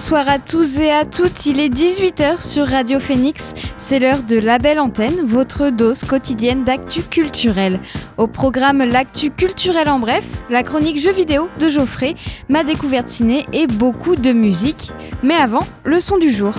Bonsoir à tous et à toutes, il est 18h sur Radio Phoenix, c'est l'heure de La Belle Antenne, votre dose quotidienne d'actu culturel. Au programme L'actu culturel en bref, la chronique jeux vidéo de Geoffrey, ma découverte ciné et beaucoup de musique. Mais avant, le son du jour.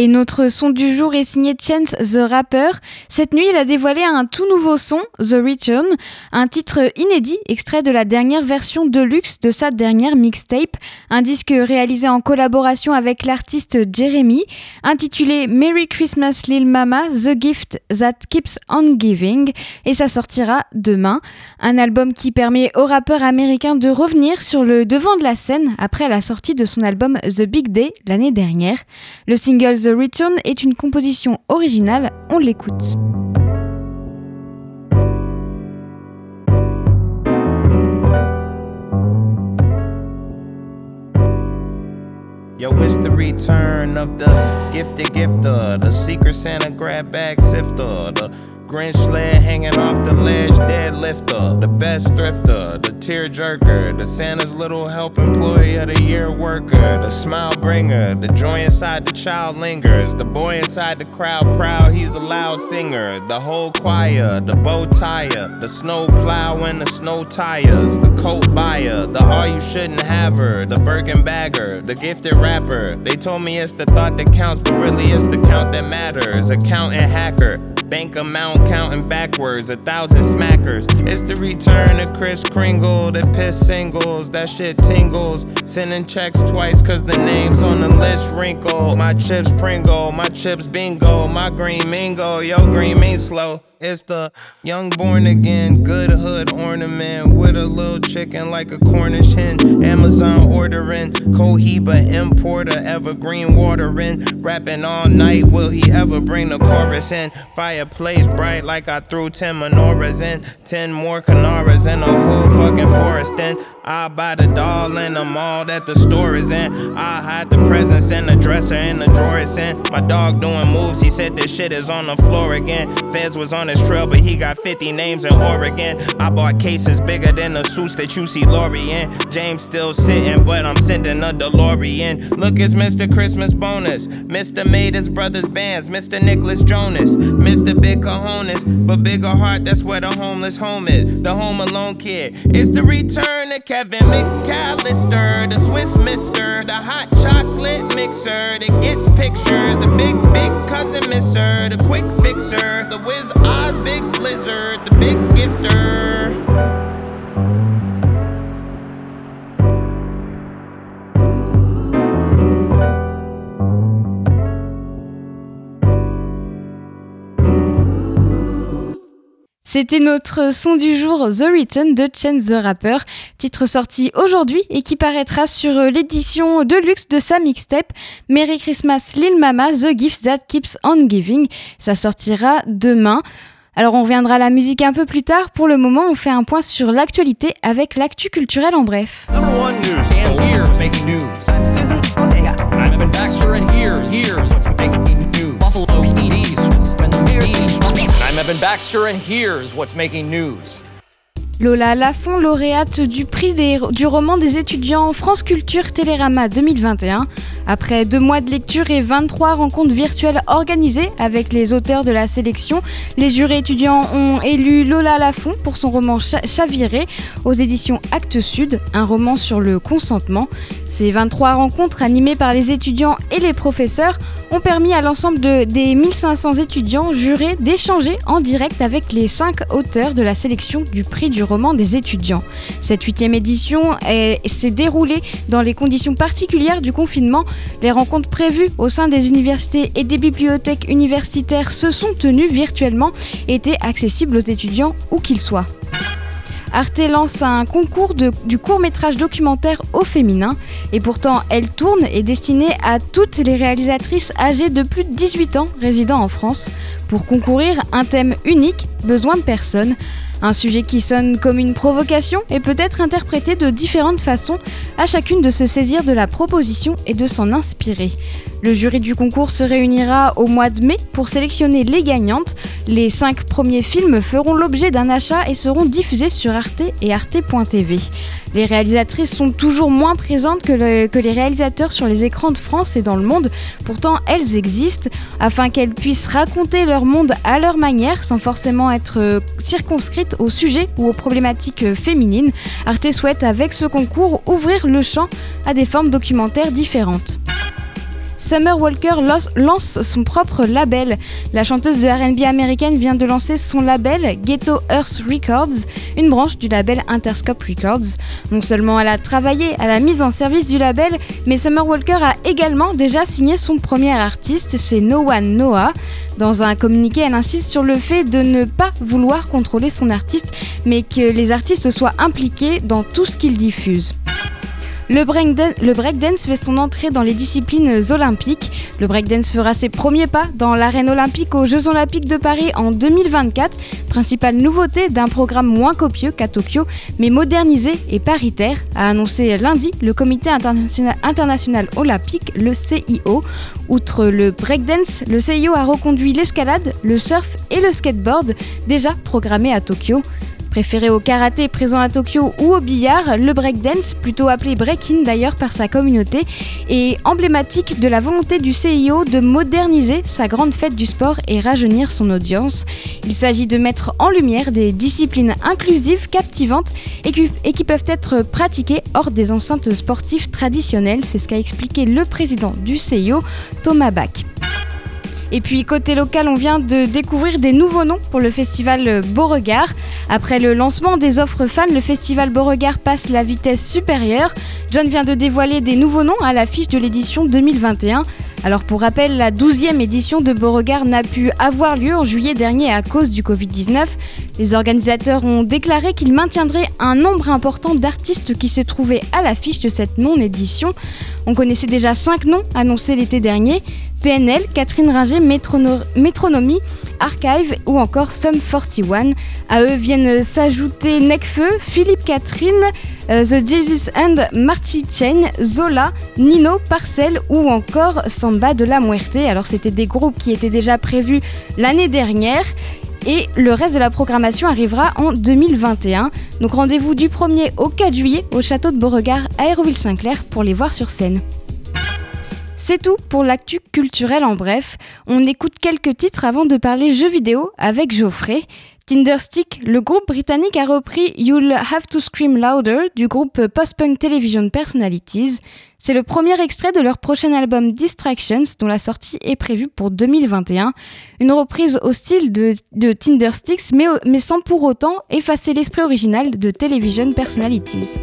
Et notre son du jour est signé Chance the Rapper. Cette nuit, il a dévoilé un tout nouveau son, The Return, un titre inédit extrait de la dernière version deluxe de sa dernière mixtape, un disque réalisé en collaboration avec l'artiste Jeremy, intitulé Merry Christmas Lil Mama, The Gift That Keeps On Giving, et ça sortira demain. Un album qui permet au rappeur américain de revenir sur le devant de la scène après la sortie de son album The Big Day l'année dernière. Le single The Return est une composition originale, on l'écoute. Yo, it's the return of the gifted gifter, the secret Santa grab bag sifter, the Grinch sled hanging off the ledge, dead deadlifter, the best thrifter, the tear jerker, the Santa's little help employee of the year worker, the smile bringer, the joy inside the child lingers, the boy inside the crowd proud, he's a loud singer, the whole choir, the bow tire, the snow plow and the snow tires, the coat buyer, the all you shouldn't have her, the Birkin bagger, the gifted rapper. They told me it's the thought that counts, but really it's the count that matters. Accountant hacker. Bank amount counting backwards, a thousand smackers. It's the return of Chris Kringle, the piss singles, that shit tingles. Sending checks twice, cause the name's on the list wrinkle. My chips Pringle, my chips bingo, my green mingo, yo green mean slow. It's the young born again, good hood ornament with a little chicken like a Cornish hen. Amazon ordering, Cohiba importer, evergreen watering. Rapping all night, will he ever bring the chorus in? Fireplace bright like I threw 10 menorahs in. 10 more Canaras and a whole fucking forest in. I buy the doll in the mall that the store is in. I hide the presents in the dresser in the drawer it's in. My dog doing moves, he said this shit is on the floor again. Feds was on his trail, but he got 50 names in Oregon. I bought cases bigger than the suits that you see Lori in. James still sitting, but I'm sending a DeLorean. Look, it's Mr. Christmas bonus. Mr. made his brother's bands. Mr. Nicholas Jonas. Mr. Big Cojones, but bigger heart, that's where the homeless home is. The home alone kid. It's the return of Kevin McAllister, the Swiss mister, the hot chocolate mixer that gets pictures, a big, big cousin mister. the quick fixer, the Wiz Oz big blizzard, the big gifter. C'était notre son du jour The Return de Chance the Rapper, titre sorti aujourd'hui et qui paraîtra sur l'édition de luxe de sa mixtape. Merry Christmas Lil Mama The Gift That Keeps On Giving. Ça sortira demain. Alors on reviendra à la musique un peu plus tard. Pour le moment, on fait un point sur l'actualité avec l'actu culturel en bref. Number one news. And here's making news. I'm Evan Baxter, and here's here's what's making news. Lola Lafont, lauréate du prix du roman des étudiants France Culture Télérama 2021. Après deux mois de lecture et 23 rencontres virtuelles organisées avec les auteurs de la sélection, les jurés étudiants ont élu Lola Lafont pour son roman Cha- Chaviré aux éditions Actes Sud, un roman sur le consentement. Ces 23 rencontres animées par les étudiants et les professeurs ont permis à l'ensemble de- des 1500 étudiants jurés d'échanger en direct avec les 5 auteurs de la sélection du prix du roman des étudiants. Cette huitième édition est- s'est déroulée dans les conditions particulières du confinement. Les rencontres prévues au sein des universités et des bibliothèques universitaires se sont tenues virtuellement et étaient accessibles aux étudiants où qu'ils soient. Arte lance un concours du court-métrage documentaire au féminin. Et pourtant, Elle tourne est destinée à toutes les réalisatrices âgées de plus de 18 ans résidant en France. Pour concourir, un thème unique, besoin de personnes. Un sujet qui sonne comme une provocation et peut être interprété de différentes façons, à chacune de se saisir de la proposition et de s'en inspirer. Le jury du concours se réunira au mois de mai pour sélectionner les gagnantes. Les cinq premiers films feront l'objet d'un achat et seront diffusés sur Arte et Arte.tv. Les réalisatrices sont toujours moins présentes que, les réalisateurs sur les écrans de France et dans le monde. Pourtant, elles existent afin qu'elles puissent raconter leur monde à leur manière sans forcément être euh, circonscrites au sujet ou aux problématiques euh, féminines. Arte souhaite avec ce concours ouvrir le champ à des formes documentaires différentes. Summer Walker lance son propre label. La chanteuse de RB américaine vient de lancer son label Ghetto Earth Records, une branche du label Interscope Records. Non seulement elle a travaillé à la mise en service du label, mais Summer Walker a également déjà signé son premier artiste, c'est No One Noah. Dans un communiqué, elle insiste sur le fait de ne pas vouloir contrôler son artiste, mais que les artistes soient impliqués dans tout ce qu'ils diffusent. Le breakdance fait son entrée dans les disciplines olympiques. Le breakdance fera ses premiers pas dans l'arène olympique aux Jeux olympiques de Paris en 2024. Principale nouveauté d'un programme moins copieux qu'à Tokyo, mais modernisé et paritaire, a annoncé lundi le Comité international, international olympique, le CIO. Outre le breakdance, le CIO a reconduit l'escalade, le surf et le skateboard, déjà programmés à Tokyo. Préféré au karaté présent à Tokyo ou au billard, le breakdance, plutôt appelé breaking d'ailleurs par sa communauté, est emblématique de la volonté du CIO de moderniser sa grande fête du sport et rajeunir son audience. Il s'agit de mettre en lumière des disciplines inclusives, captivantes et qui, peuvent être pratiquées hors des enceintes sportives traditionnelles. C'est ce qu'a expliqué le président du CIO, Thomas Bach. Et puis côté local, on vient de découvrir des nouveaux noms pour le festival Beauregard. Après le lancement des offres fans, le festival Beauregard passe la vitesse supérieure. John vient de dévoiler des nouveaux noms à l'affiche de l'édition 2021. Alors pour rappel, la 12e édition de Beauregard n'a pu avoir lieu en juillet dernier à cause du Covid-19. Les organisateurs ont déclaré qu'ils maintiendraient un nombre important d'artistes qui se trouvaient à l'affiche de cette non-édition. On connaissait déjà 5 noms annoncés l'été dernier. PNL, Catherine Ringer, Métronomie, Archive ou encore Sum 41. À eux viennent s'ajouter Necfeu, Philippe Catherine, The Jesus and Marty Chain, Zola, Nino, Parcel ou encore Samba de la Muerte. Alors c'était des groupes qui étaient déjà prévus l'année dernière et le reste de la programmation arrivera en 2021. Donc rendez-vous du 1er au 4 juillet au château de Beauregard à Aéroville-Saint-Clair pour les voir sur scène. C'est tout pour l'actu culturel en bref. On écoute quelques titres avant de parler jeux vidéo avec Geoffrey. Tinderstick, le groupe britannique a repris You'll Have to Scream Louder du groupe Post-Punk Television Personalities. C'est le premier extrait de leur prochain album Distractions dont la sortie est prévue pour 2021. Une reprise au style de, de Tindersticks mais sans pour autant effacer l'esprit original de Television Personalities.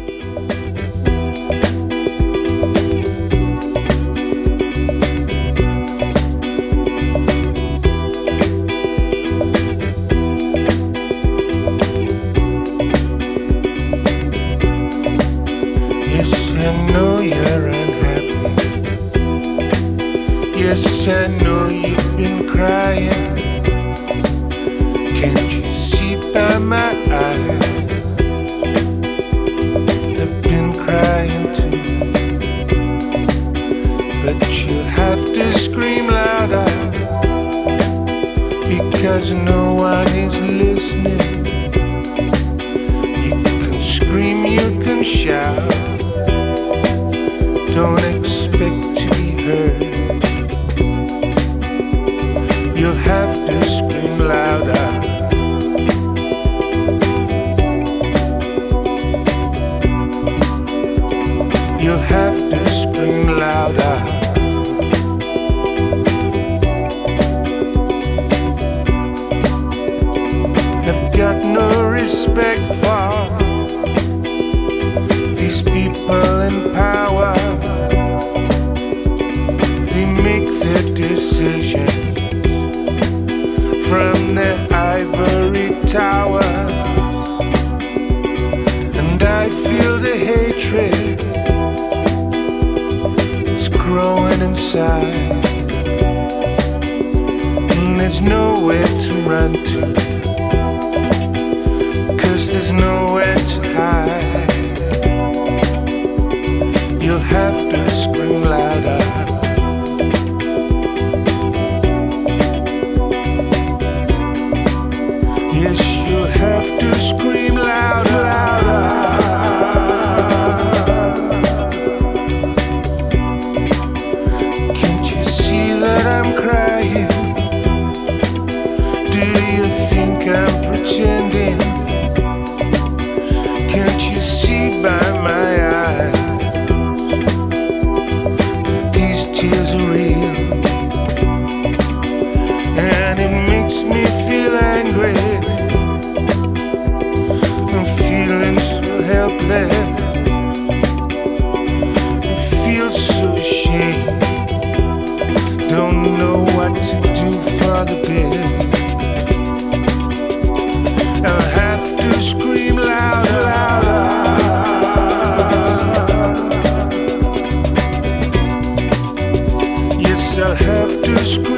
I know you've been crying. Can't you see by my eyes? I've been crying too. But you'll have to scream louder. Because no one is listening. You can scream, you can shout. Don't expect to be heard have shall have to scream.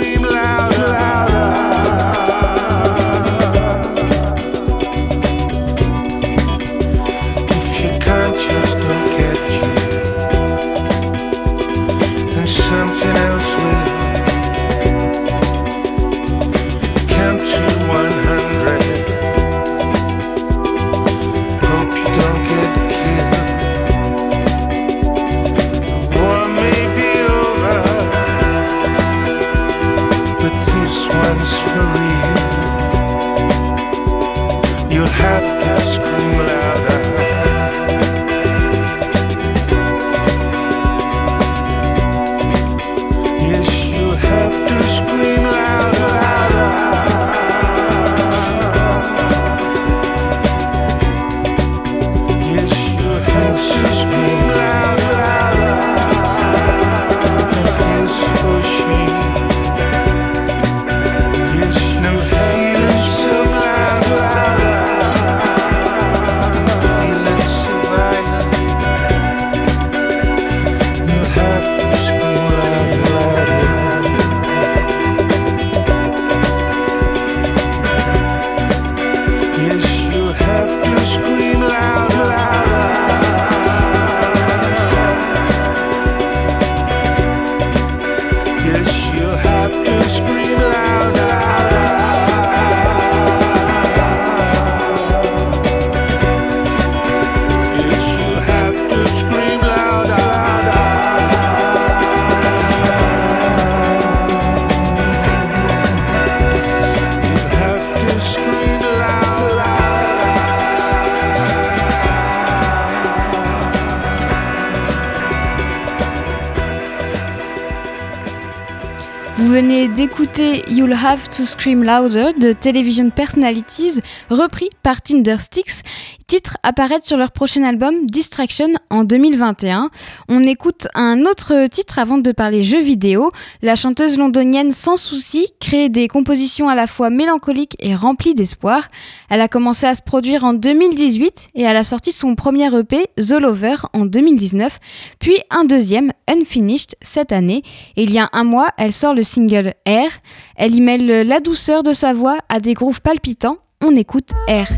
Vous venez d'écouter You'll Have to Scream Louder de Television Personalities, repris par Tindersticks titres apparaître sur leur prochain album Distraction en 2021. On écoute un autre titre avant de parler jeux vidéo. La chanteuse londonienne Sans Souci crée des compositions à la fois mélancoliques et remplies d'espoir. Elle a commencé à se produire en 2018 et elle a sorti son premier EP The Lover en 2019, puis un deuxième Unfinished cette année. Et il y a un mois, elle sort le single Air. Elle y mêle la douceur de sa voix à des grooves palpitants. On écoute Air.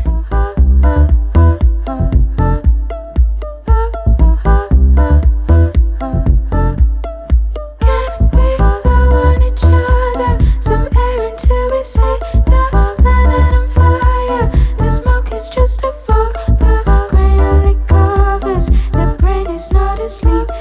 sleep.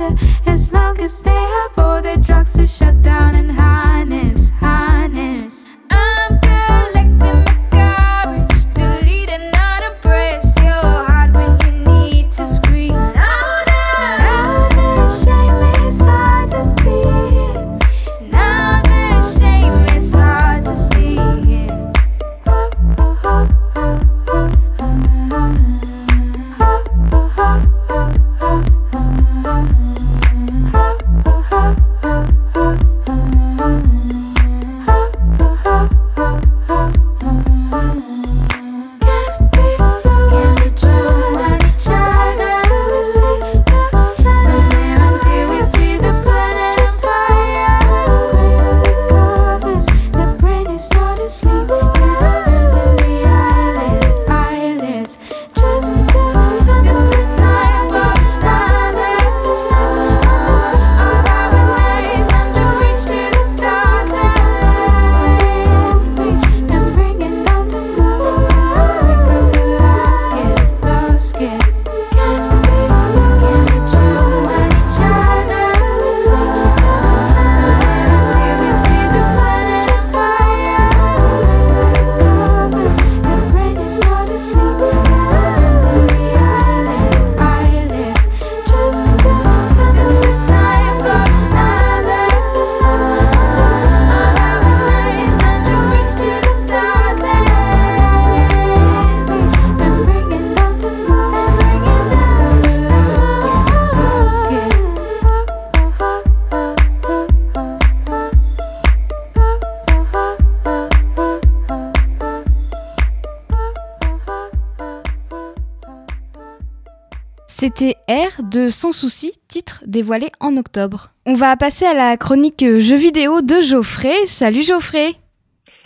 together as long as they have C'était R de Sans Souci, titre dévoilé en octobre. On va passer à la chronique jeux vidéo de Geoffrey. Salut Geoffrey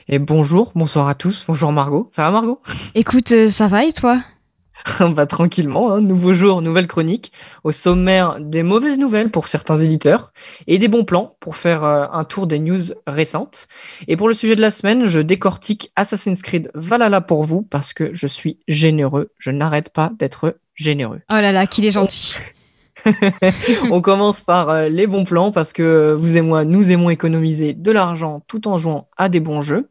Et bonjour, bonsoir à tous. Bonjour Margot. Ça va Margot? Écoute, euh, ça va et toi? On va tranquillement, hein. nouveau jour, nouvelle chronique. Au sommaire, des mauvaises nouvelles pour certains éditeurs et des bons plans pour faire euh, un tour des news récentes. Et pour le sujet de la semaine, je décortique Assassin's Creed Valhalla pour vous parce que je suis généreux. Je n'arrête pas d'être généreux. Oh là là, qu'il est gentil. On commence par euh, les bons plans parce que vous et moi, nous aimons économiser de l'argent tout en jouant à des bons jeux.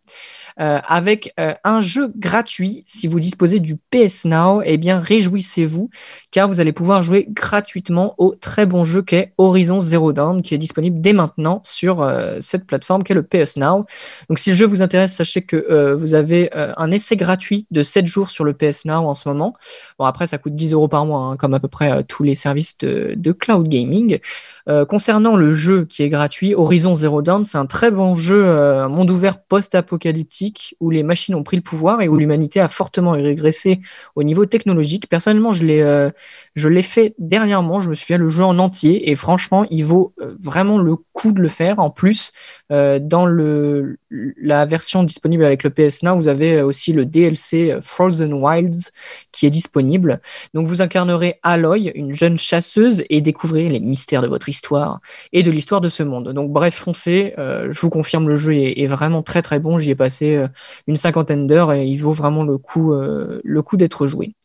Euh, avec euh, un jeu gratuit. Si vous disposez du PS Now, eh bien réjouissez-vous car vous allez pouvoir jouer gratuitement au très bon jeu qu'est Horizon Zero Dawn qui est disponible dès maintenant sur euh, cette plateforme qu'est le PS Now. Donc si le jeu vous intéresse, sachez que vous avez un essai gratuit de 7 jours sur le PS Now en ce moment. Bon après ça coûte 10 euros par mois hein, comme à peu près tous les services de, de cloud gaming. Euh, concernant le jeu qui est gratuit, Horizon Zero Dawn, c'est un très bon jeu, euh, monde ouvert post-apocalyptique où les machines ont pris le pouvoir et où l'humanité a fortement régressé au niveau technologique. Personnellement, je l'ai, euh, je l'ai fait dernièrement. Je me suis fait le jeu en entier et franchement, il vaut vraiment le coup de le faire. En plus, dans le, la version disponible avec le PS vous avez aussi le DLC Frozen Wilds qui est disponible. Donc, vous incarnerez Aloy, une jeune chasseuse, et découvrirez les mystères de votre histoire et de l'histoire de ce monde. Donc bref, foncez, euh, je vous confirme, le jeu est, vraiment très très bon. J'y ai passé euh, une cinquantaine d'heures et il vaut vraiment le coup, euh, coup d'être joué.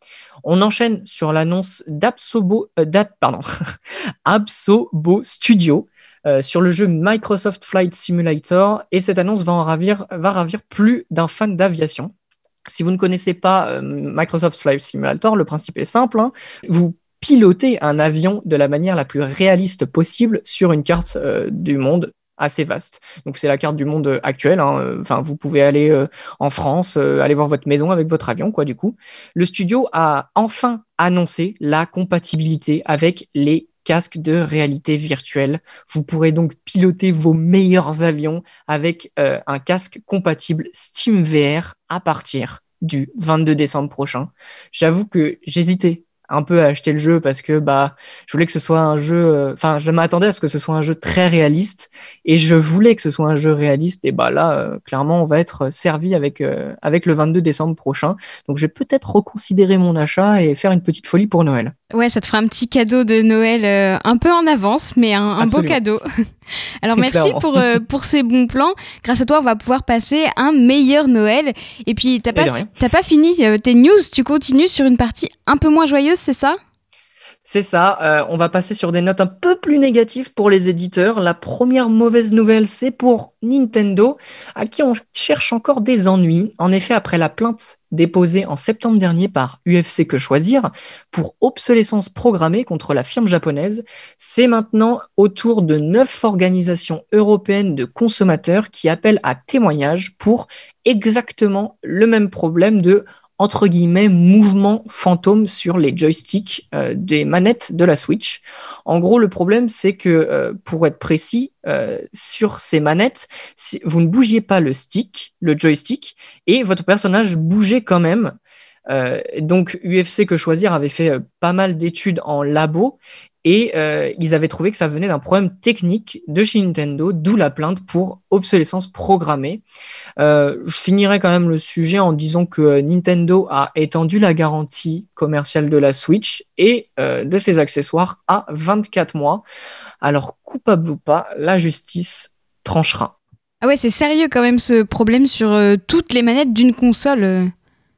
On enchaîne sur l'annonce d'Absobo, Absobo Studio. sur le jeu Microsoft Flight Simulator et cette annonce va en ravir, va ravir plus d'un fan d'aviation. Si vous ne connaissez pas Microsoft Flight Simulator, le principe est simple. Hein. Vous piloter un avion de la manière la plus réaliste possible sur une carte euh, du monde assez vaste. Donc c'est la carte du monde actuelle. Hein. Enfin, vous pouvez aller euh, en France, euh, aller voir votre maison avec votre avion, quoi. Du coup, le studio a enfin annoncé la compatibilité avec les casques de réalité virtuelle. Vous pourrez donc piloter vos meilleurs avions avec un casque compatible SteamVR à partir du 22 décembre prochain. J'avoue que j'hésitais un peu à acheter le jeu parce que bah je voulais que ce soit un jeu euh, enfin je m'attendais à ce que ce soit un jeu très réaliste et je voulais que ce soit un jeu réaliste et bah là euh, clairement on va être servi avec euh, avec le 22 décembre prochain donc je vais peut-être reconsidérer mon achat et faire une petite folie pour Noël. Ouais, ça te fera un petit cadeau de Noël un peu en avance mais un, un beau cadeau. Alors merci pour, euh, pour ces bons plans. Grâce à toi, on va pouvoir passer un meilleur Noël. Et puis, t'as pas, pas fini euh, tes news, tu continues sur une partie un peu moins joyeuse, c'est ça? C'est ça, euh, on va passer sur des notes un peu plus négatives pour les éditeurs. La première mauvaise nouvelle, c'est pour Nintendo, à qui on cherche encore des ennuis. En effet, après la plainte déposée en septembre dernier par UFC Que Choisir pour obsolescence programmée contre la firme japonaise, c'est maintenant autour de neuf organisations européennes de consommateurs qui appellent à témoignage pour exactement le même problème de entre guillemets mouvement fantôme sur les joysticks euh, des manettes de la Switch. En gros, le problème c'est que euh, pour être précis, euh, sur ces manettes, vous ne bougiez pas le stick, le joystick, et votre personnage bougeait quand même. Donc UFC que choisir avait fait pas mal d'études en labo et euh, ils avaient trouvé que ça venait d'un problème technique de chez Nintendo, d'où la plainte pour obsolescence programmée. Euh, je finirai quand même le sujet en disant que Nintendo a étendu la garantie commerciale de la Switch et euh, de ses accessoires à 24 mois. Alors, coupable ou pas, la justice tranchera. Ah ouais, c'est sérieux quand même ce problème sur toutes les manettes d'une console.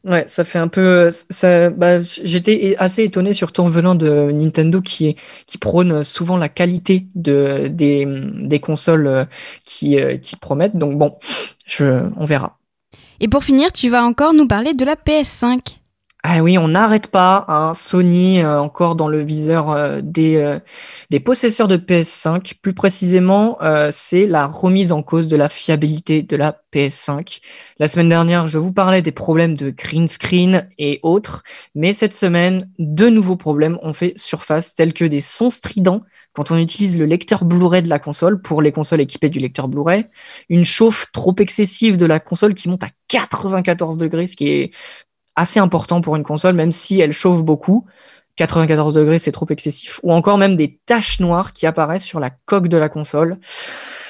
Ouais, ça fait un peu. Ça, bah, j'étais assez étonné, surtout en venant de Nintendo, qui, qui prône souvent la qualité de, des, des consoles euh, qui, euh, qui promettent. Donc bon, je, on verra. Et pour finir, tu vas encore nous parler de la PS5. Ah oui, on n'arrête pas. Hein. Sony euh, encore dans le viseur euh, des, euh, des possesseurs de PS5. Plus précisément, c'est la remise en cause de la fiabilité de la PS5. La semaine dernière, je vous parlais des problèmes de green screen et autres, mais cette semaine, de nouveaux problèmes ont fait surface, tels que des sons stridents quand on utilise le lecteur Blu-ray de la console pour les consoles équipées du lecteur Blu-ray, une chauffe trop excessive de la console qui monte à 94 degrés, ce qui est assez important pour une console, même si elle chauffe beaucoup. 94 degrés, c'est trop excessif. Ou encore même des taches noires qui apparaissent sur la coque de la console.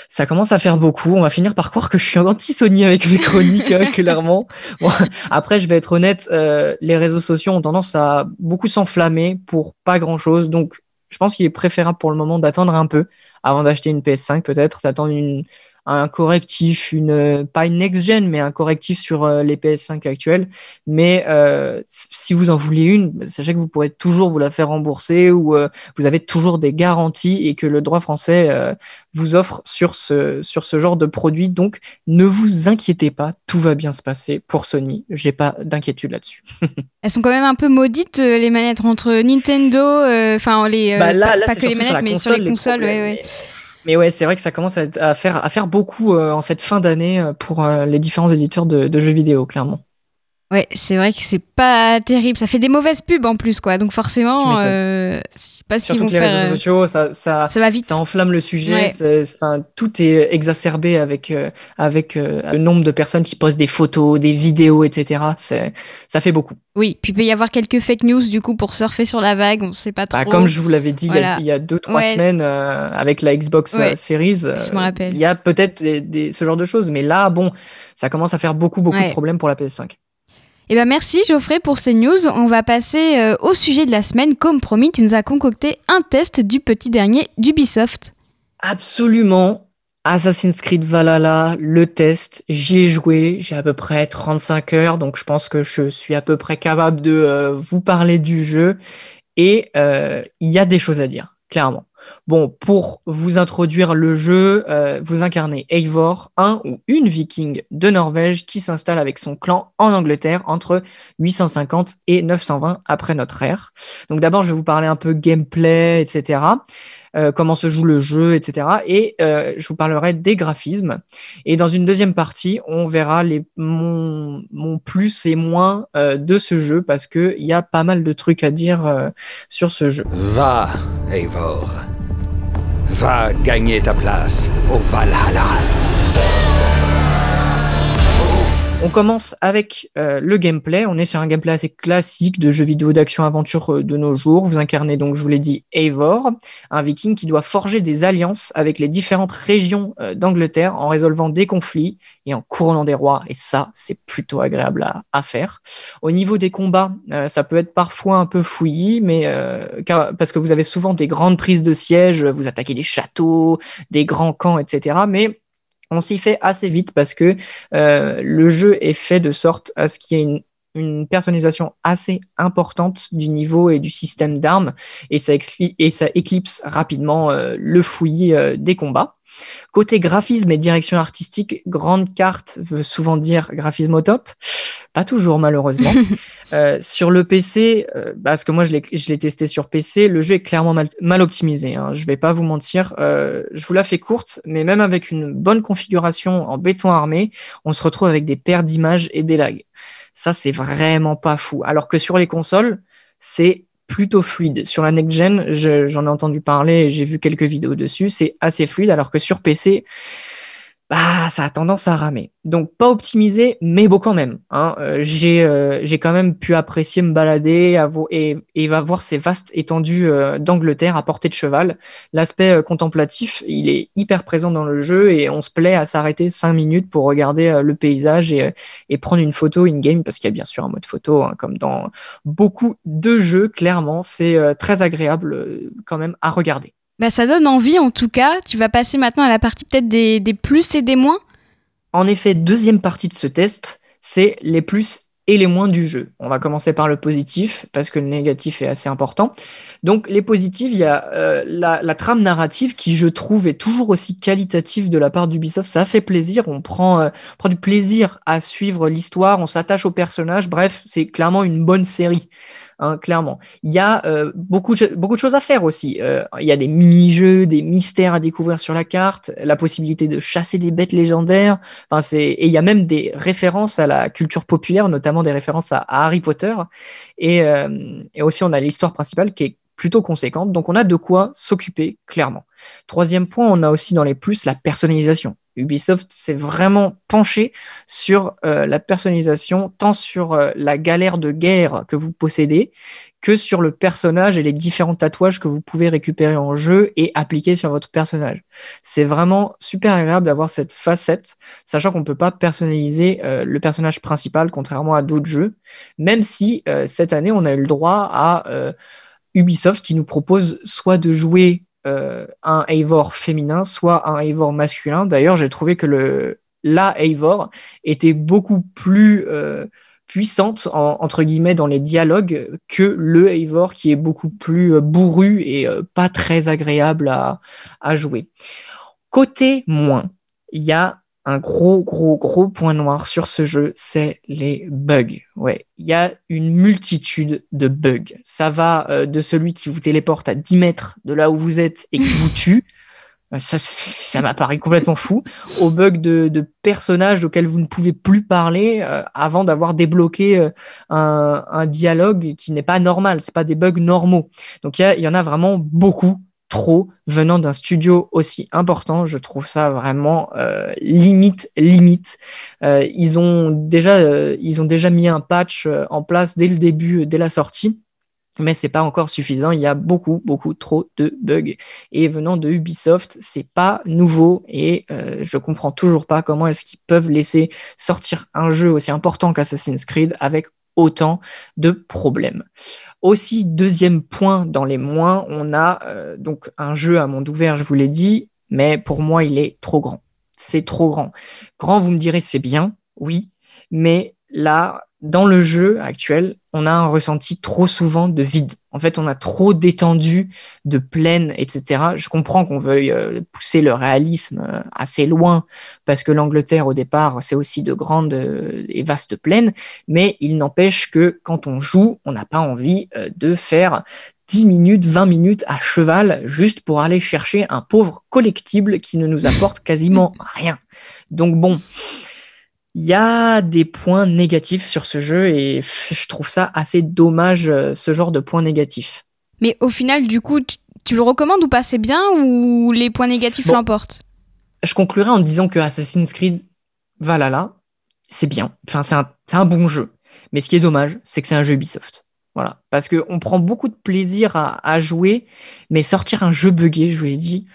Ça commence à faire beaucoup. On va finir par croire que je suis anti-Sony avec mes chroniques, hein, clairement. Bon, après, je vais être honnête, euh, les réseaux sociaux ont tendance à beaucoup s'enflammer pour pas grand-chose. Donc, je pense qu'il est préférable pour le moment d'attendre un peu avant d'acheter une PS5, peut-être, d'attendre une, un correctif, une pas une next-gen, mais un correctif sur euh, les PS5 actuels. Mais euh, si vous en voulez une, sachez que vous pourrez toujours vous la faire rembourser ou euh, vous avez toujours des garanties et que le droit français euh, vous offre sur ce, sur ce genre de produit. Donc, ne vous inquiétez pas, tout va bien se passer pour Sony. J'ai pas d'inquiétude là-dessus. Elles sont quand même un peu maudites, les manettes entre Nintendo, enfin les. Bah là, pas, là, pas c'est que les manettes, mais sur les console, consoles, ouais, problèmes, ouais. Mais ouais, c'est vrai que ça commence à, faire, à faire beaucoup euh, en cette fin d'année euh, pour euh, les différents éditeurs de jeux vidéo, clairement. Ouais, c'est vrai que c'est pas terrible. Ça fait des mauvaises pubs en plus, quoi. Donc forcément, euh, je sais pas Surtout vont que les faire. réseaux euh, sociaux, ça, ça, Ça va vite. ça enflamme le sujet. Ouais. tout est exacerbé avec, euh, avec euh, le nombre de personnes qui postent des photos, des vidéos, etc. C'est, ça fait beaucoup. Oui, puis il peut y avoir quelques fake news du coup pour surfer sur la vague. On sait pas trop. Bah, comme je vous l'avais dit il y a- Voilà. il y a deux, trois Ouais. semaines avec la Xbox Ouais. Series, Je me rappelle. il y a peut-être des, des- ce genre de choses. Mais là, bon, ça commence à faire beaucoup, beaucoup de problèmes pour la PS5. Eh ben merci Geoffrey pour ces news. On va passer euh, au sujet de la semaine. Comme promis, tu nous as concocté un test du petit dernier d'Ubisoft. Absolument. Assassin's Creed Valhalla, le test, j'y ai joué, j'ai à peu près 35 heures, donc je pense que je suis à peu près capable de euh, vous parler du jeu. Et euh, il y a des choses à dire, clairement. Bon, pour vous introduire le jeu, euh, vous incarnez Eivor, un ou une viking de Norvège qui s'installe avec son clan en Angleterre entre 850 et 920 après notre ère. Donc d'abord, je vais vous parler un peu gameplay, etc euh, comment se joue le jeu, etc. Et euh, je vous parlerai des graphismes. Et dans une deuxième partie, on verra les, mon, plus et moins euh, de ce jeu parce qu'il y a pas mal de trucs à dire sur ce jeu. Va, Eivor. Va gagner ta place au Valhalla. On commence avec euh, le gameplay. On est sur un gameplay assez classique de jeux vidéo d'action-aventure euh, de nos jours. Vous incarnez donc, je vous l'ai dit, Eivor, un viking qui doit forger des alliances avec les différentes régions euh, d'Angleterre en résolvant des conflits et en couronnant des rois. Et ça, c'est plutôt agréable à, faire. Au niveau des combats, ça peut être parfois un peu fouillis, mais car- parce que vous avez souvent des grandes prises de siège, vous attaquez des châteaux, des grands camps, etc. Mais on s'y fait assez vite parce que euh, le jeu est fait de sorte à ce qu'il y ait une, personnalisation assez importante du niveau et du système d'armes et ça, expli- et ça éclipse rapidement euh, le fouillis euh, des combats. Côté graphisme et direction artistique, grande carte veut souvent dire graphisme au top. Pas toujours, malheureusement. Euh, sur le PC, euh, parce que moi je l'ai je l'ai testé sur PC, le jeu est clairement mal, mal optimisé. Hein, je vais pas vous mentir. Euh, je vous la fais courte, mais même avec une bonne configuration en béton armé, on se retrouve avec des paires d'images et des lags. Ça, c'est vraiment pas fou. Alors que sur les consoles, c'est plutôt fluide. Sur la next gen, je- j'en ai entendu parler, et j'ai vu quelques vidéos dessus, c'est assez fluide, alors que sur PC, bah, ça a tendance à ramer. Donc pas optimisé, mais beau quand même. Hein. Euh, j'ai euh, j'ai quand même pu apprécier me balader et, et va voir ces vastes étendues euh, d'Angleterre à portée de cheval. L'aspect contemplatif, il est hyper présent dans le jeu et on se plaît à s'arrêter cinq minutes pour regarder le paysage et, et prendre une photo in-game parce qu'il y a bien sûr un mode photo, hein, comme dans beaucoup de jeux, clairement. C'est très agréable quand même à regarder. Bah ça donne envie en tout cas. Tu vas passer maintenant à la partie peut-être des, plus et des moins. En effet, deuxième partie de ce test, c'est les plus et les moins du jeu. On va commencer par le positif, parce que le négatif est assez important. Donc les positifs, il y a euh, la, trame narrative qui, je trouve, est toujours aussi qualitative de la part d'Ubisoft. Ça fait plaisir, on prend, euh, prend du plaisir à suivre l'histoire, on s'attache aux personnages. Bref, c'est clairement une bonne série. Hein, clairement. Il y a euh, beaucoup, de, beaucoup de choses à faire aussi. Euh, il y a des mini-jeux, des mystères à découvrir sur la carte, la possibilité de chasser des bêtes légendaires. Enfin, c'est et il y a même des références à la culture populaire, notamment des références à, Harry Potter. Et, euh, et aussi, on a l'histoire principale qui est plutôt conséquente. Donc, on a de quoi s'occuper clairement. Troisième point, on a aussi dans les plus la personnalisation. Ubisoft s'est vraiment penché sur euh, la personnalisation, tant sur euh, la galère de guerre que vous possédez, que sur le personnage et les différents tatouages que vous pouvez récupérer en jeu et appliquer sur votre personnage. C'est vraiment super agréable d'avoir cette facette, sachant qu'on ne peut pas personnaliser euh, le personnage principal, contrairement à d'autres jeux, même si cette année, on a eu le droit à Ubisoft qui nous propose soit de jouer euh, un Eivor féminin, soit un Eivor masculin. D'ailleurs, j'ai trouvé que le, la Eivor était beaucoup plus euh, puissante, en- entre guillemets, dans les dialogues que le Eivor qui est beaucoup plus euh, bourru et pas très agréable à, à jouer. Côté moins, il y a un gros, gros, gros point noir sur ce jeu, c'est les bugs. Ouais, il y a une multitude de bugs. Ça va euh, de celui qui vous téléporte à 10 mètres de là où vous êtes et qui vous tue. Euh, Ça, ça m'apparaît complètement fou. Au bug de, de personnages auxquels vous ne pouvez plus parler euh, avant d'avoir débloqué un, dialogue qui n'est pas normal. C'est pas des bugs normaux. Donc il y en a vraiment beaucoup trop venant d'un studio aussi important. Je trouve ça vraiment euh, limite, limite. Euh, ils ont déjà, euh, ils ont déjà mis un patch en place dès le début, dès la sortie, mais c'est pas encore suffisant. Il y a beaucoup, beaucoup trop de bugs. Et venant de Ubisoft, c'est pas nouveau et je comprends toujours pas comment est-ce qu'ils peuvent laisser sortir un jeu aussi important qu'Assassin's Creed avec autant de problèmes. Aussi, deuxième point dans les moins, on a euh, donc un jeu à monde ouvert, je vous l'ai dit, mais pour moi, il est trop grand. C'est trop grand. Grand, vous me direz, c'est bien, oui, mais là, dans le jeu actuel, on a un ressenti trop souvent de vide. En fait, on a trop d'étendue, de plaine, etc. Je comprends qu'on veuille euh, pousser le réalisme euh, assez loin, parce que l'Angleterre, au départ, c'est aussi de grandes euh, et vastes plaines, mais il n'empêche que quand on joue, on n'a pas envie de faire 10 minutes, 20 minutes à cheval juste pour aller chercher un pauvre collectible qui ne nous apporte quasiment rien. Donc bon, il y a des points négatifs sur ce jeu et je trouve ça assez dommage, euh, ce genre de points négatifs. Mais au final, du coup, tu, tu le recommandes ou pas? C'est bien ou les points négatifs Bon. l'emportent? Je conclurai en disant que Assassin's Creed Valhalla, c'est bien. Enfin, c'est un, c'est un bon jeu. Mais ce qui est dommage, c'est que c'est un jeu Ubisoft. Voilà. Parce qu'on prend beaucoup de plaisir à, à jouer, mais sortir un jeu buggé, je vous l'ai dit,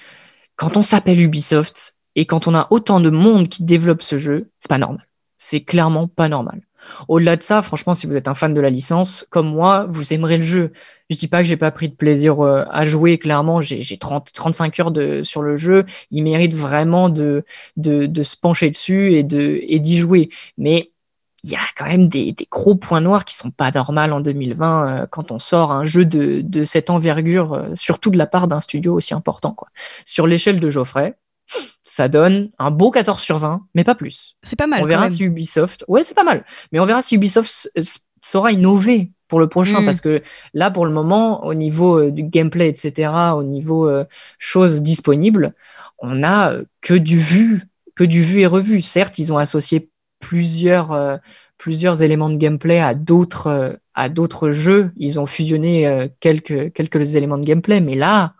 quand on s'appelle Ubisoft et quand on a autant de monde qui développe ce jeu, c'est pas normal. C'est clairement pas normal. Au-delà de ça, franchement, si vous êtes un fan de la licence, comme moi, vous aimerez le jeu. Je dis pas que j'ai pas pris de plaisir euh, à jouer, clairement, j'ai j'ai 30, 35 heures sur le jeu. Il mérite vraiment de, se pencher dessus et d'y jouer. Mais il y a quand même des, gros points noirs qui sont pas normaux en 2020 euh, quand on sort un jeu de, cette envergure, euh, surtout de la part d'un studio aussi important. Sur l'échelle de Geoffrey, ça donne un beau 14 sur 20, mais pas plus. C'est pas mal. on quand verra même. si Ubisoft, ouais, c'est pas mal, mais on verra si Ubisoft saura innover pour le prochain, Mm. parce que là, pour le moment, au niveau euh, du gameplay, etc., au niveau euh, choses disponibles, on a euh, que du vu, que du vu et revu. Certes, ils ont associé plusieurs, euh, plusieurs éléments de gameplay à d'autres, à d'autres jeux. Ils ont fusionné quelques, quelques éléments de gameplay, mais là,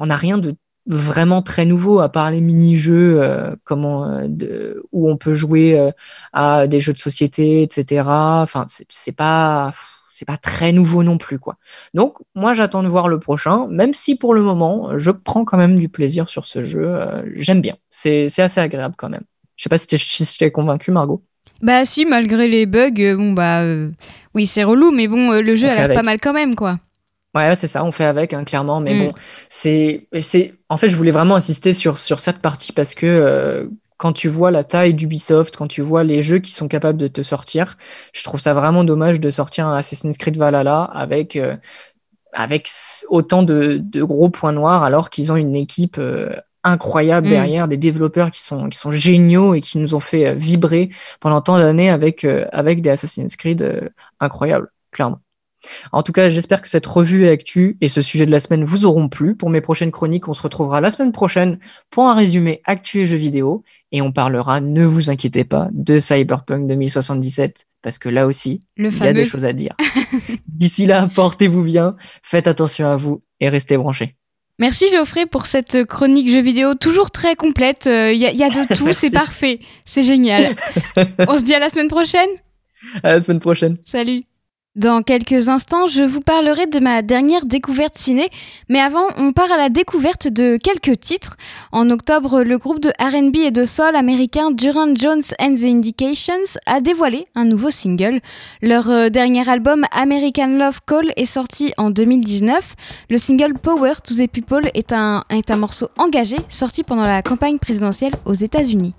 on n'a rien de vraiment très nouveau à part les mini-jeux euh, comment euh, de, où on peut jouer euh, à des jeux de société etc enfin c'est pas c'est pas très nouveau non plus quoi. Donc moi j'attends de voir le prochain même si pour le moment je prends quand même du plaisir sur ce jeu j'aime bien. C'est assez agréable quand même. Je sais pas si t'es- si je t'ai convaincu Margot. Bah si, malgré les bugs, bon bah oui c'est relou, mais bon le jeu On a l'air pas mal quand même quoi. Ouais, c'est ça, on fait avec, hein, clairement. Mais Mm. bon, c'est, c'est, en fait, je voulais vraiment insister sur, sur cette partie parce que euh, quand tu vois la taille d'Ubisoft, quand tu vois les jeux qui sont capables de te sortir, je trouve ça vraiment dommage de sortir un Assassin's Creed Valhalla avec, euh, avec autant de, de gros points noirs alors qu'ils ont une équipe euh, incroyable Mm. derrière, des développeurs qui sont, qui sont géniaux et qui nous ont fait vibrer pendant tant d'années avec, euh, avec des Assassin's Creed incroyables, clairement. En tout cas, j'espère que cette revue et actu et ce sujet de la semaine vous auront plu. Pour mes prochaines chroniques, on se retrouvera la semaine prochaine pour un résumé actu et jeux vidéo. Et on parlera, ne vous inquiétez pas, de Cyberpunk 2077, parce que là aussi, il y a des choses à dire. D'ici là, portez-vous bien, faites attention à vous et restez branchés. Merci Geoffrey pour cette chronique jeux vidéo toujours très complète. Euh, il y, a de tout, c'est parfait, c'est génial. on se dit à la semaine prochaine. À la semaine prochaine. Salut. Dans quelques instants, je vous parlerai de ma dernière découverte ciné, mais avant, on part à la découverte de quelques titres. En octobre, le groupe de RB et de soul américain Duran Jones and the Indications a dévoilé un nouveau single. Leur euh, dernier album American Love Call est sorti en 2019. Le single Power to the People est un, est un morceau engagé sorti pendant la campagne présidentielle aux États-Unis.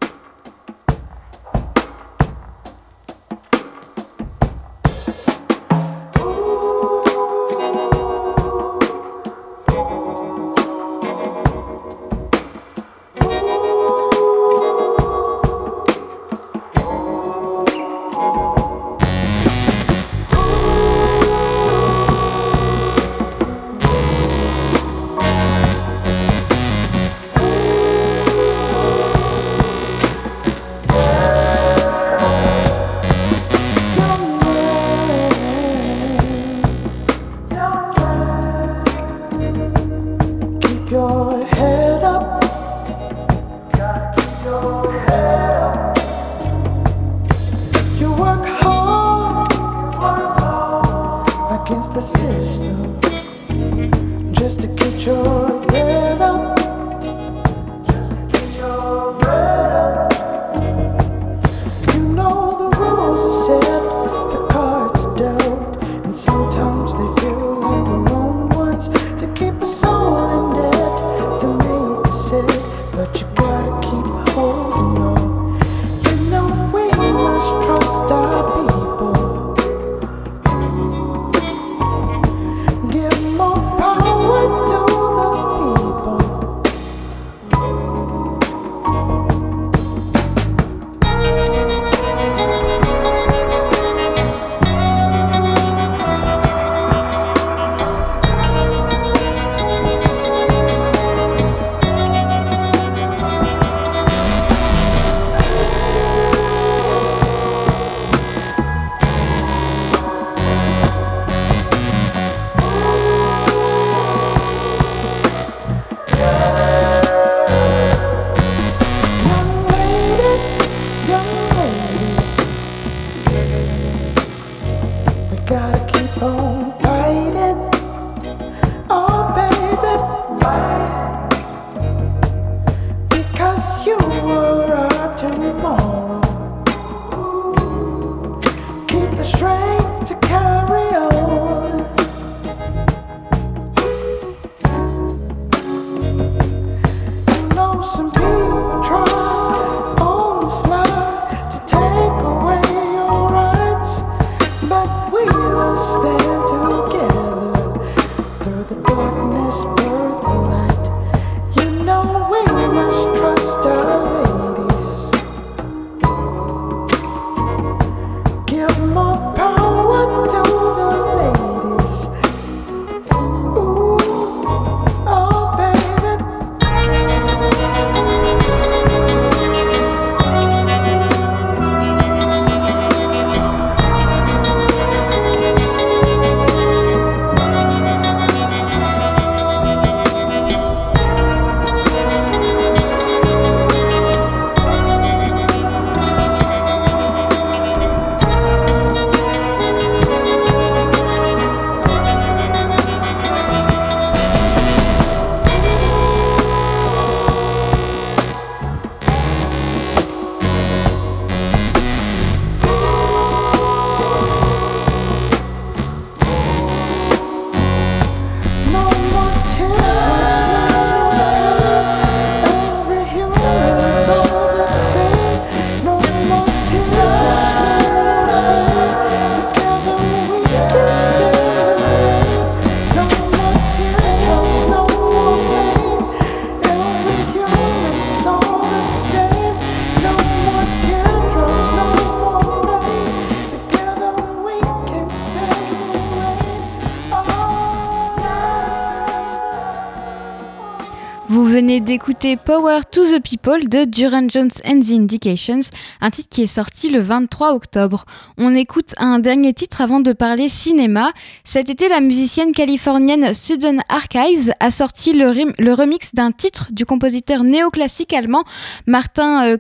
D'écouter Power to the People de Duran Jones and the Indications, un titre qui est sorti le 23 octobre. On écoute un dernier titre avant de parler cinéma. Cet été, la musicienne californienne Sudden Archives a sorti le, remix d'un titre du compositeur néoclassique allemand Martin euh.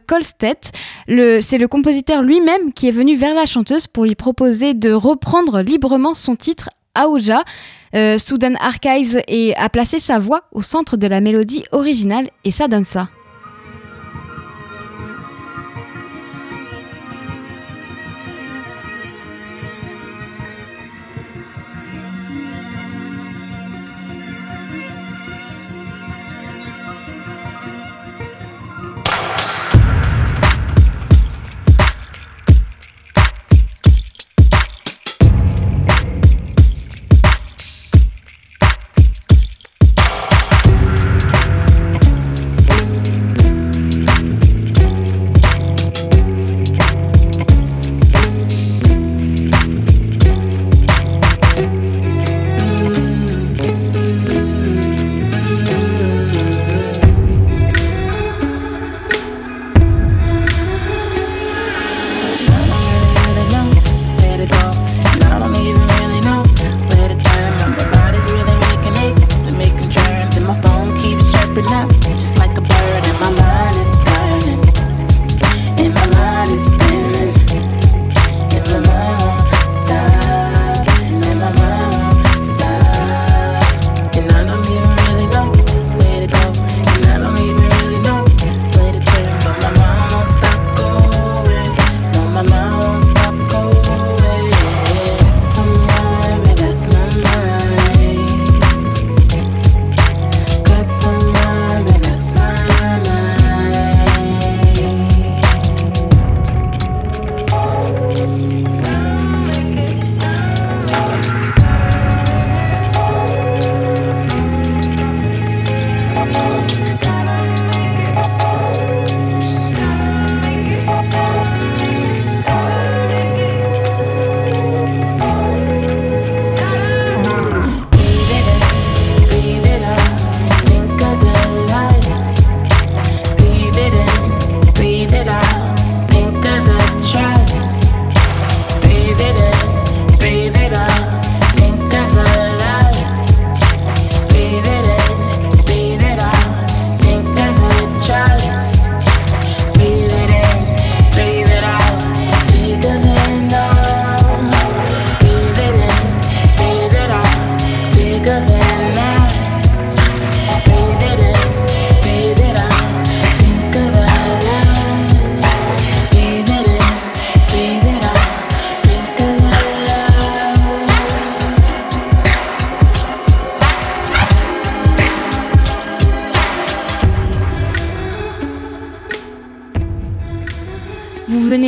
C'est le compositeur lui-même qui est venu vers la chanteuse pour lui proposer de reprendre librement son titre Aouja. Euh, Sudan Archives et a placé sa voix au centre de la mélodie originale et ça donne ça.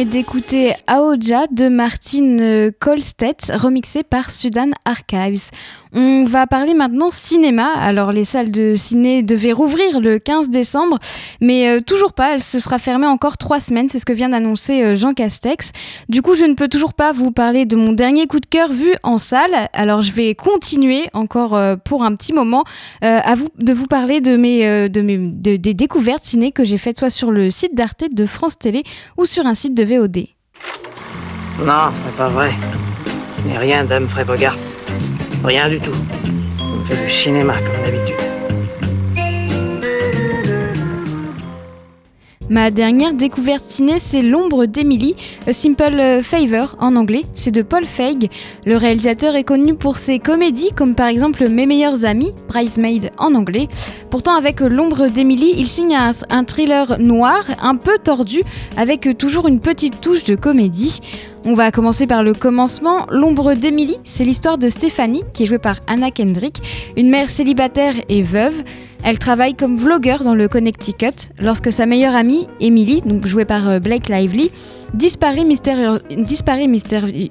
D'écouter Aoja de Martine Kolstedt, remixé par Sudan Archives. On va parler maintenant cinéma. Alors les salles de ciné devaient rouvrir le 15 décembre, mais euh, toujours pas. Elle se sera fermée encore trois semaines. C'est ce que vient d'annoncer euh, Jean Castex. Du coup, je ne peux toujours pas vous parler de mon dernier coup de cœur vu en salle. Alors je vais continuer encore euh, pour un petit moment à vous, de vous parler de mes, de mes des découvertes ciné que j'ai faites soit sur le site d'Arte de France Télé ou sur un site de Non, c'est pas vrai. Il rien d'Humphrey Bogart. Rien du tout. On fait du cinéma comme d'habitude. Ma dernière découverte ciné, c'est L'ombre d'Emily, A Simple Favor en anglais. C'est de Paul Feig. Le réalisateur est connu pour ses comédies, comme par exemple Mes meilleurs amis, Bridesmaid en anglais. Pourtant, avec L'ombre d'Emily, il signe un, un, thriller noir, un peu tordu, avec toujours une petite touche de comédie. On va commencer par le commencement. L'ombre d'Emily, c'est l'histoire de Stéphanie, qui est jouée par Anna Kendrick, une mère célibataire et veuve. Elle travaille comme vlogueur dans le Connecticut lorsque sa meilleure amie, Emily, jouée par euh, Blake Lively, Disparaît,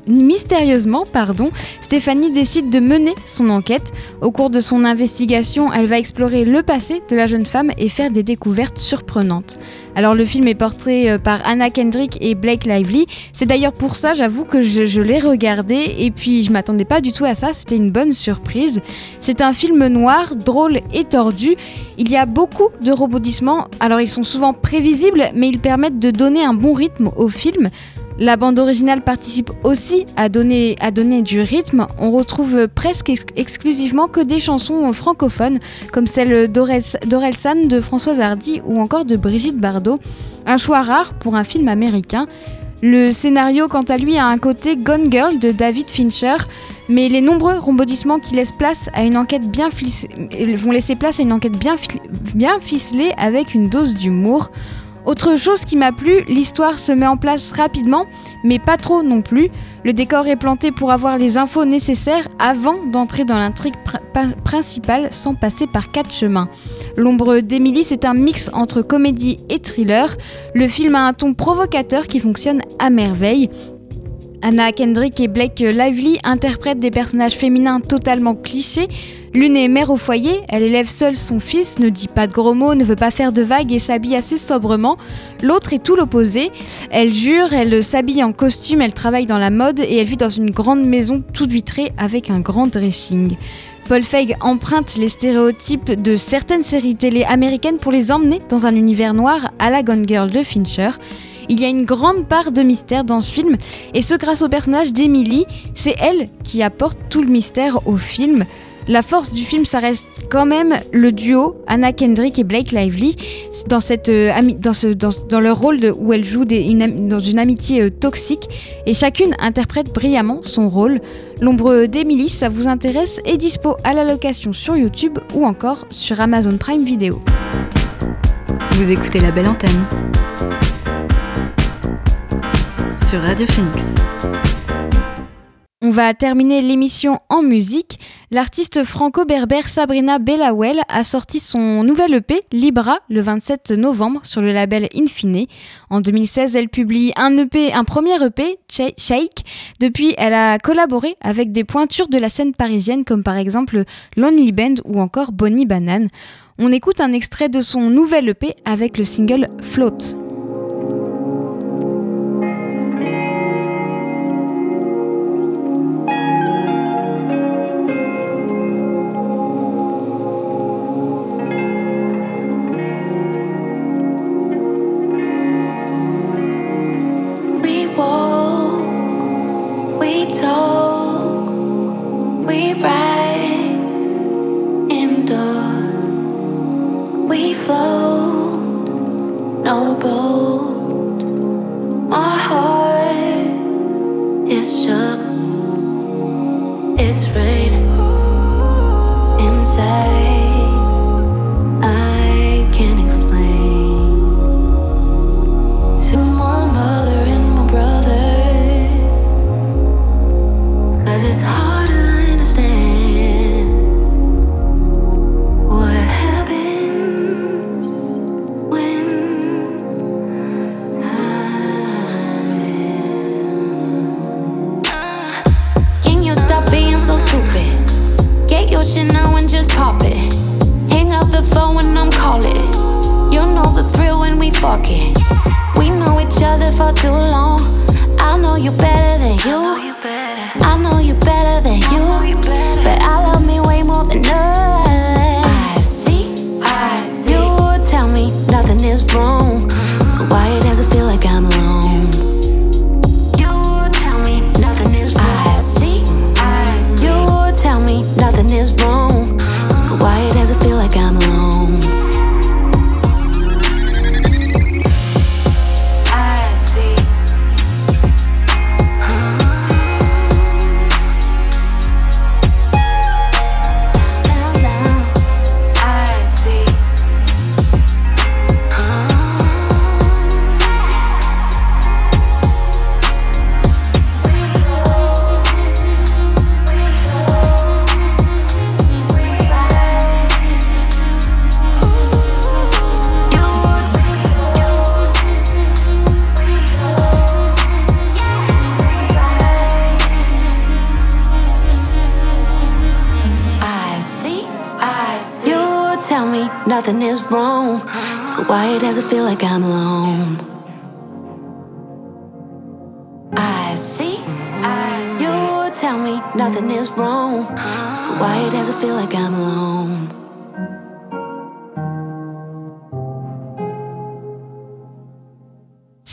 mystérieusement, pardon, Stéphanie décide de mener son enquête. Au cours de son investigation, elle va explorer le passé de la jeune femme et faire des découvertes surprenantes. Alors le film est porté euh, par Anna Kendrick et Blake Lively. C'est d'ailleurs pour ça, j'avoue que je, je l'ai regardé et puis je m'attendais pas du tout à ça. C'était une bonne surprise. C'est un film noir, drôle et tordu. Il y a beaucoup de rebondissements. Alors ils sont souvent prévisibles, mais ils permettent de donner un bon rythme au film. La bande originale participe aussi à donner, du rythme. On retrouve presque ex- exclusivement que des chansons francophones, comme celle d'Orel- d'Orelsan de Françoise Hardy ou encore de Brigitte Bardot. Un choix rare pour un film américain. Le scénario, quant à lui, a un côté Gone Girl de David Fincher, mais les nombreux rebondissements qui laissent place à une enquête bien flis- vont laisser place à une enquête bien ficelée avec une dose d'humour. Autre chose qui m'a plu, l'histoire se met en place rapidement, mais pas trop non plus. Le décor est planté pour avoir les infos nécessaires avant d'entrer dans l'intrigue pr- pa- principale sans passer par quatre chemins. L'ombre d'Emily, c'est un mix entre comédie et thriller. Le film a un ton provocateur qui fonctionne à merveille. Anna Kendrick et Blake Lively interprètent des personnages féminins totalement clichés. L'une est mère au foyer, elle élève seule son fils, ne dit pas de gros mots, ne veut pas faire de vagues et s'habille assez sobrement. L'autre est tout l'opposé. Elle jure, elle s'habille en costume, elle travaille dans la mode et elle vit dans une grande maison toute vitrée avec un grand dressing. Paul Feig emprunte les stéréotypes de certaines séries télé américaines pour les emmener dans un univers noir à la Gone Girl de Fincher. Il y a une grande part de mystère dans ce film, et ce grâce au personnage d'Emily, c'est elle qui apporte tout le mystère au film. La force du film, ça reste quand même le duo Anna Kendrick et Blake Lively dans, euh, leur rôle de- où elles jouent dans une amitié euh, toxique et chacune interprète brillamment son rôle. L'ombre d'Emily, ça vous intéresse, est dispo à la location sur YouTube ou encore sur Amazon Prime Video. Vous écoutez la belle antenne On va terminer l'émission en musique. L'artiste franco-berbère Sabrina Bellawel a sorti son nouvel EP Libra le 27 novembre sur le label Infine. En 2016, elle publie un un premier EP, Shake. Depuis, elle a collaboré avec des pointures de la scène parisienne comme par exemple Lonely Band ou encore Bonnie Banane. On écoute un extrait de son nouvel EP avec le single Float.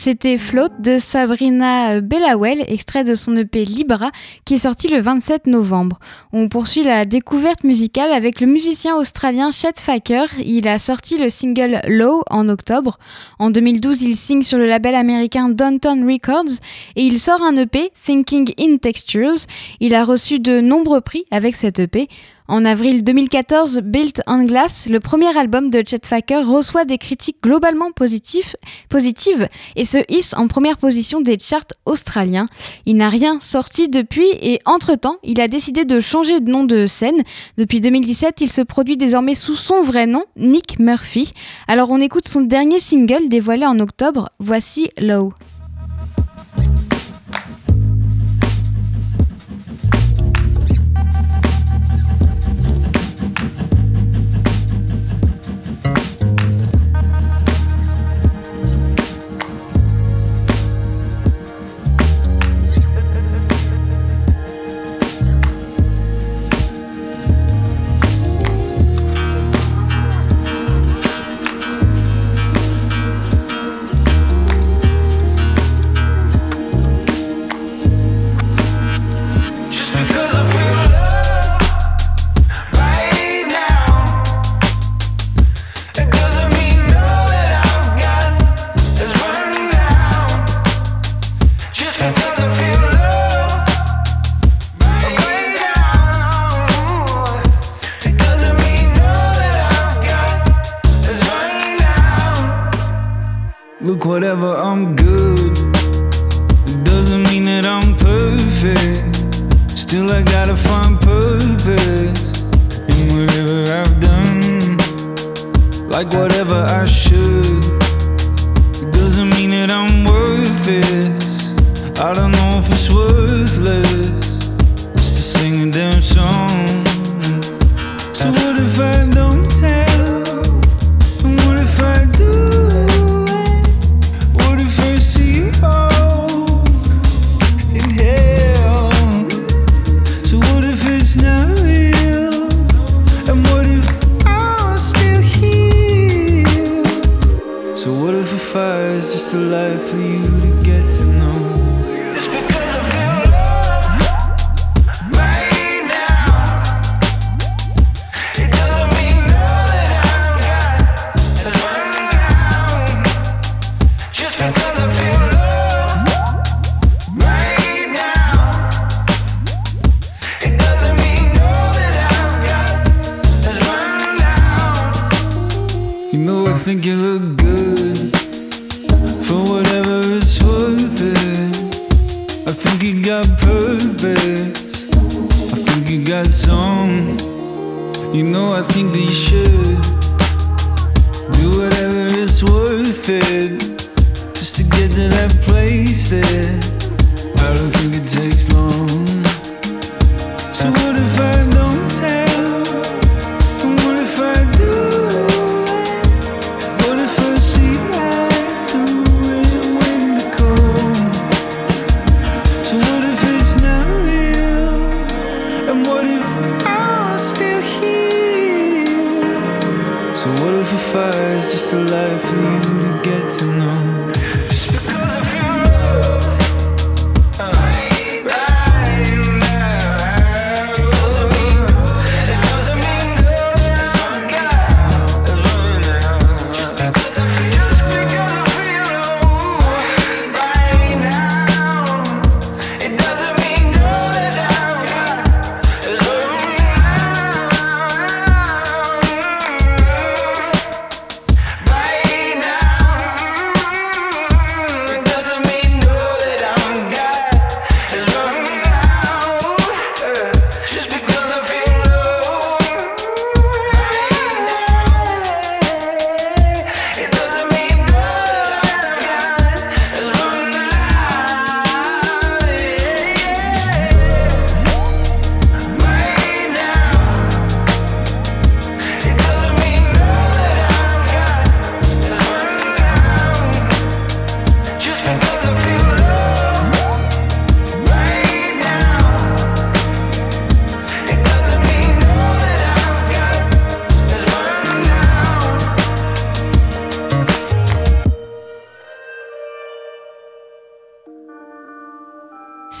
C'était Float de Sabrina Bellawell, extrait de son EP Libra, qui est sorti le 27 novembre. On poursuit la découverte musicale avec le musicien australien Chet Faker. Il a sorti le single Low en octobre. En 2012, il signe sur le label américain Downtown Records et il sort un EP, Thinking in Textures. Il a reçu de nombreux prix avec cet EP. En avril 2014, Built on Glass, le premier album de Chet Faker, reçoit des critiques globalement positives et se hisse en première position des charts australiens. Il n'a rien sorti depuis et entre-temps, il a décidé de changer de nom de scène. Depuis 2017, il se produit désormais sous son vrai nom, Nick Murphy. Alors on écoute son dernier single dévoilé en octobre, voici Low. life for you to get to know.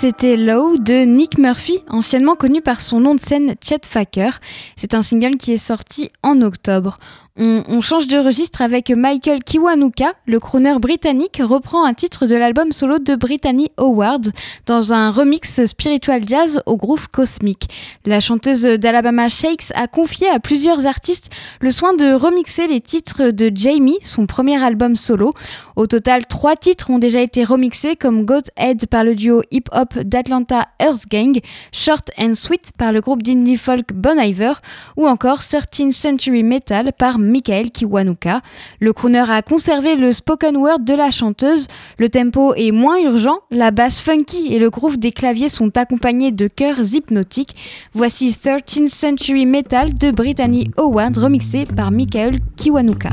C'était Low de Nick Murphy, anciennement connu par son nom de scène Chet Faker. C'est un single qui est sorti en octobre. On, on change de registre avec Michael Kiwanuka, le crooner britannique reprend un titre de l'album solo de Brittany Howard dans un remix spiritual jazz au groove cosmique. La chanteuse d'Alabama Shakes a confié à plusieurs artistes le soin de remixer les titres de Jamie, son premier album solo. Au total, trois titres ont déjà été remixés comme Goat Head par le duo hip-hop d'Atlanta Earth Gang, Short and Sweet par le groupe d'indie folk Bon Iver ou encore 13th Century Metal par Michael Kiwanuka. Le crooner a conservé le spoken word de la chanteuse. Le tempo est moins urgent, la basse funky et le groove des claviers sont accompagnés de chœurs hypnotiques. Voici 13th Century Metal de Brittany Howard remixé par Michael Kiwanuka.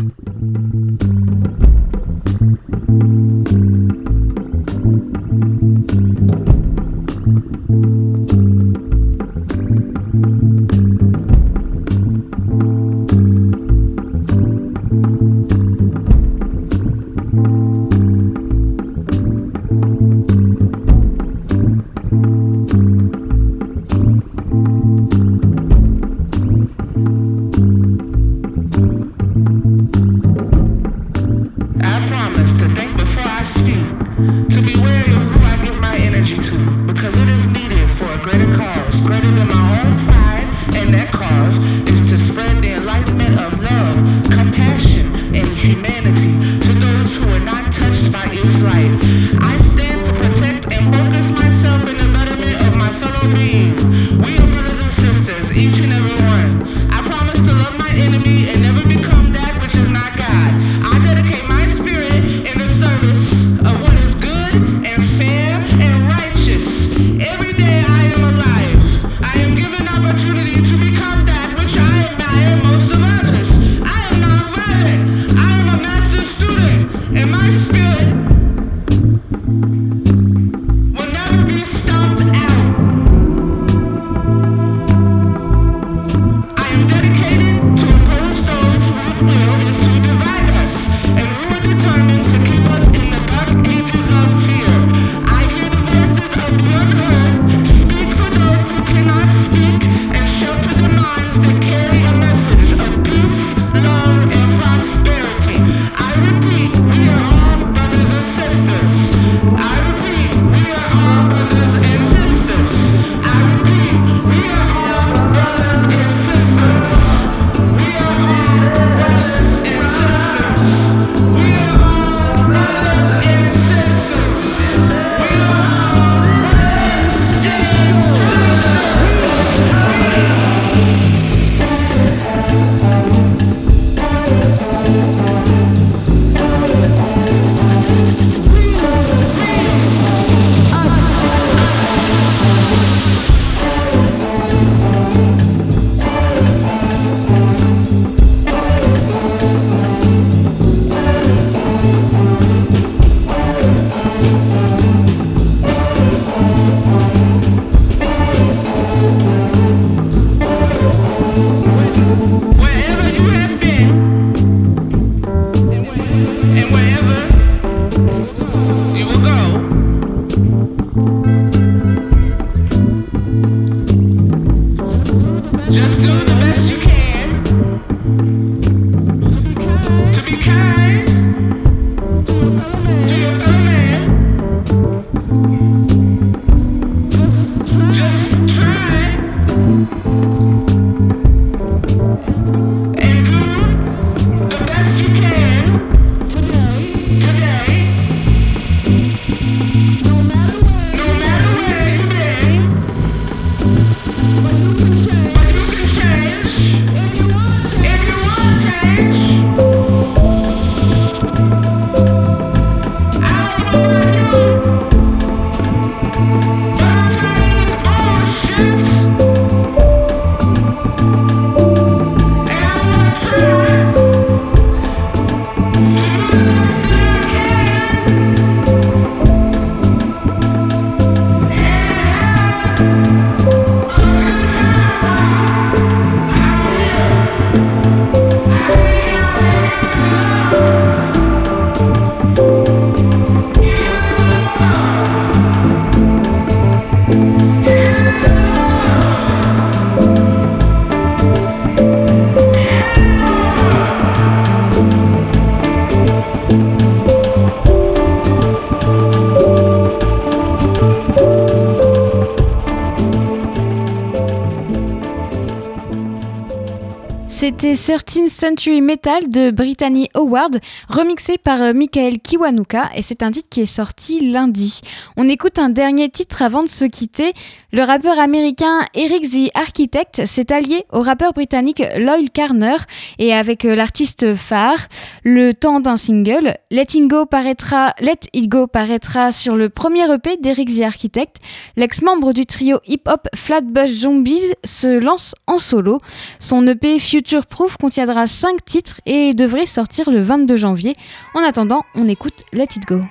C'était 13th Century Metal de Brittany Howard, remixé par euh, Michael Kiwanuka, et c'est un titre qui est sorti lundi. On écoute un dernier titre avant de se quitter. Le rappeur américain Eric the Architect s'est allié au rappeur britannique Loyal Carner, et avec euh, l'artiste phare, le temps d'un single, Let It Go paraîtra, Let It Go paraîtra sur le premier EP d'Eric the Architect. L'ex-membre du trio hip-hop Flatbush Zombies se lance en solo. Son EP Future Proof contiendra 5 titres et devrait sortir le 22 janvier. En attendant, on écoute Let It Go.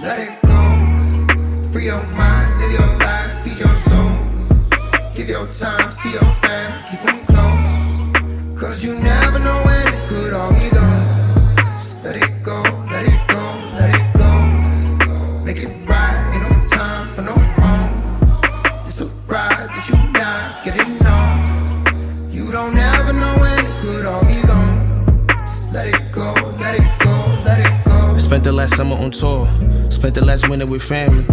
Let it go. Free your mind, live your life, feed your soul. Give your time, see your fam, keep them close. Cause you never know Spent the last summer on tour. Spent the last winter with family.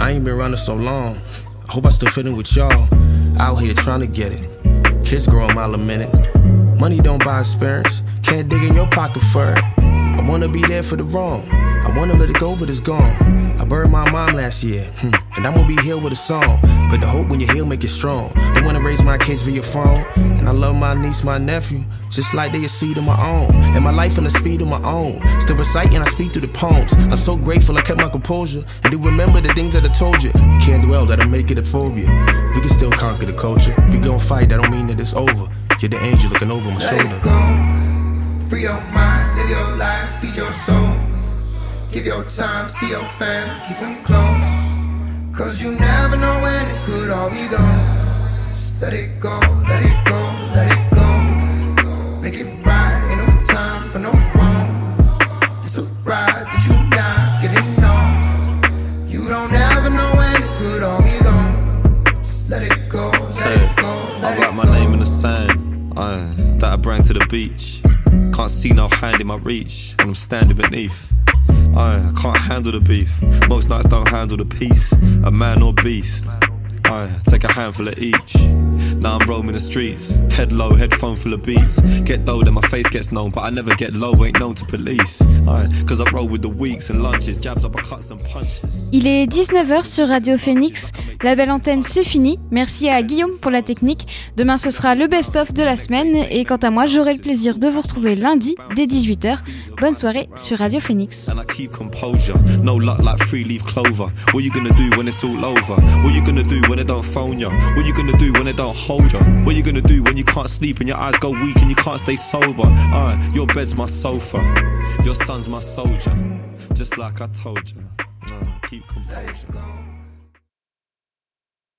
I ain't been running so long. I hope I still fit in with y'all. Out here trying to get it. Kids grow a mile a minute. Money don't buy experience. Can't dig in your pocket for it. I wanna be there for the wrong. I wanna let it go, but it's gone. I buried my mom last year, hmm, and I'm gonna be here with a song. But the hope when you heal make it strong. I wanna raise my kids via phone, and I love my niece, my nephew, just like they a seed of my own. And my life in the speed of my own. Still reciting, I speak through the poems. I'm so grateful I kept my composure, and do remember the things that I told you. You can't dwell, that'll make it a phobia. We can still conquer the culture. We gon' fight, that don't mean that it's over. You're the angel looking over my Let shoulder. it go. Free your mind, live your life, feed your soul. Give your time, see your fam, keep them close. Cause you never know when it could all be gone. Just let it go, let it go, I bring to the beach. Can't see no hand in my reach, and I'm standing beneath. Aye, I can't handle the beef. Most nights don't handle the peace. A man or beast. Aye, take a handful of each. Now I'm roaming the streets, head low, headphone full of beats. Get then my face gets known, but I never get low, ain't known to police. Aye, cause I roll with the weeks and lunches, jabs, uppercuts and punches. Il est 19h sur Radio Phoenix. La belle antenne, c'est fini. Merci à Guillaume pour la technique. Demain, ce sera le best-of de la semaine. Et quant à moi, j'aurai le plaisir de vous retrouver lundi dès 18h. Bonne soirée sur Radio Phoenix. and I keep composure. No luck like three leaf clover. What you gonna do when it's all over? What you gonna do when they don't phone ya? What you gonna do when they don't hold ya? What you gonna do when you can't sleep and your eyes go weak and you can't stay sober? Uh, your bed's my sofa, your son's my soldier. Just like I told you. Uh, keep composure.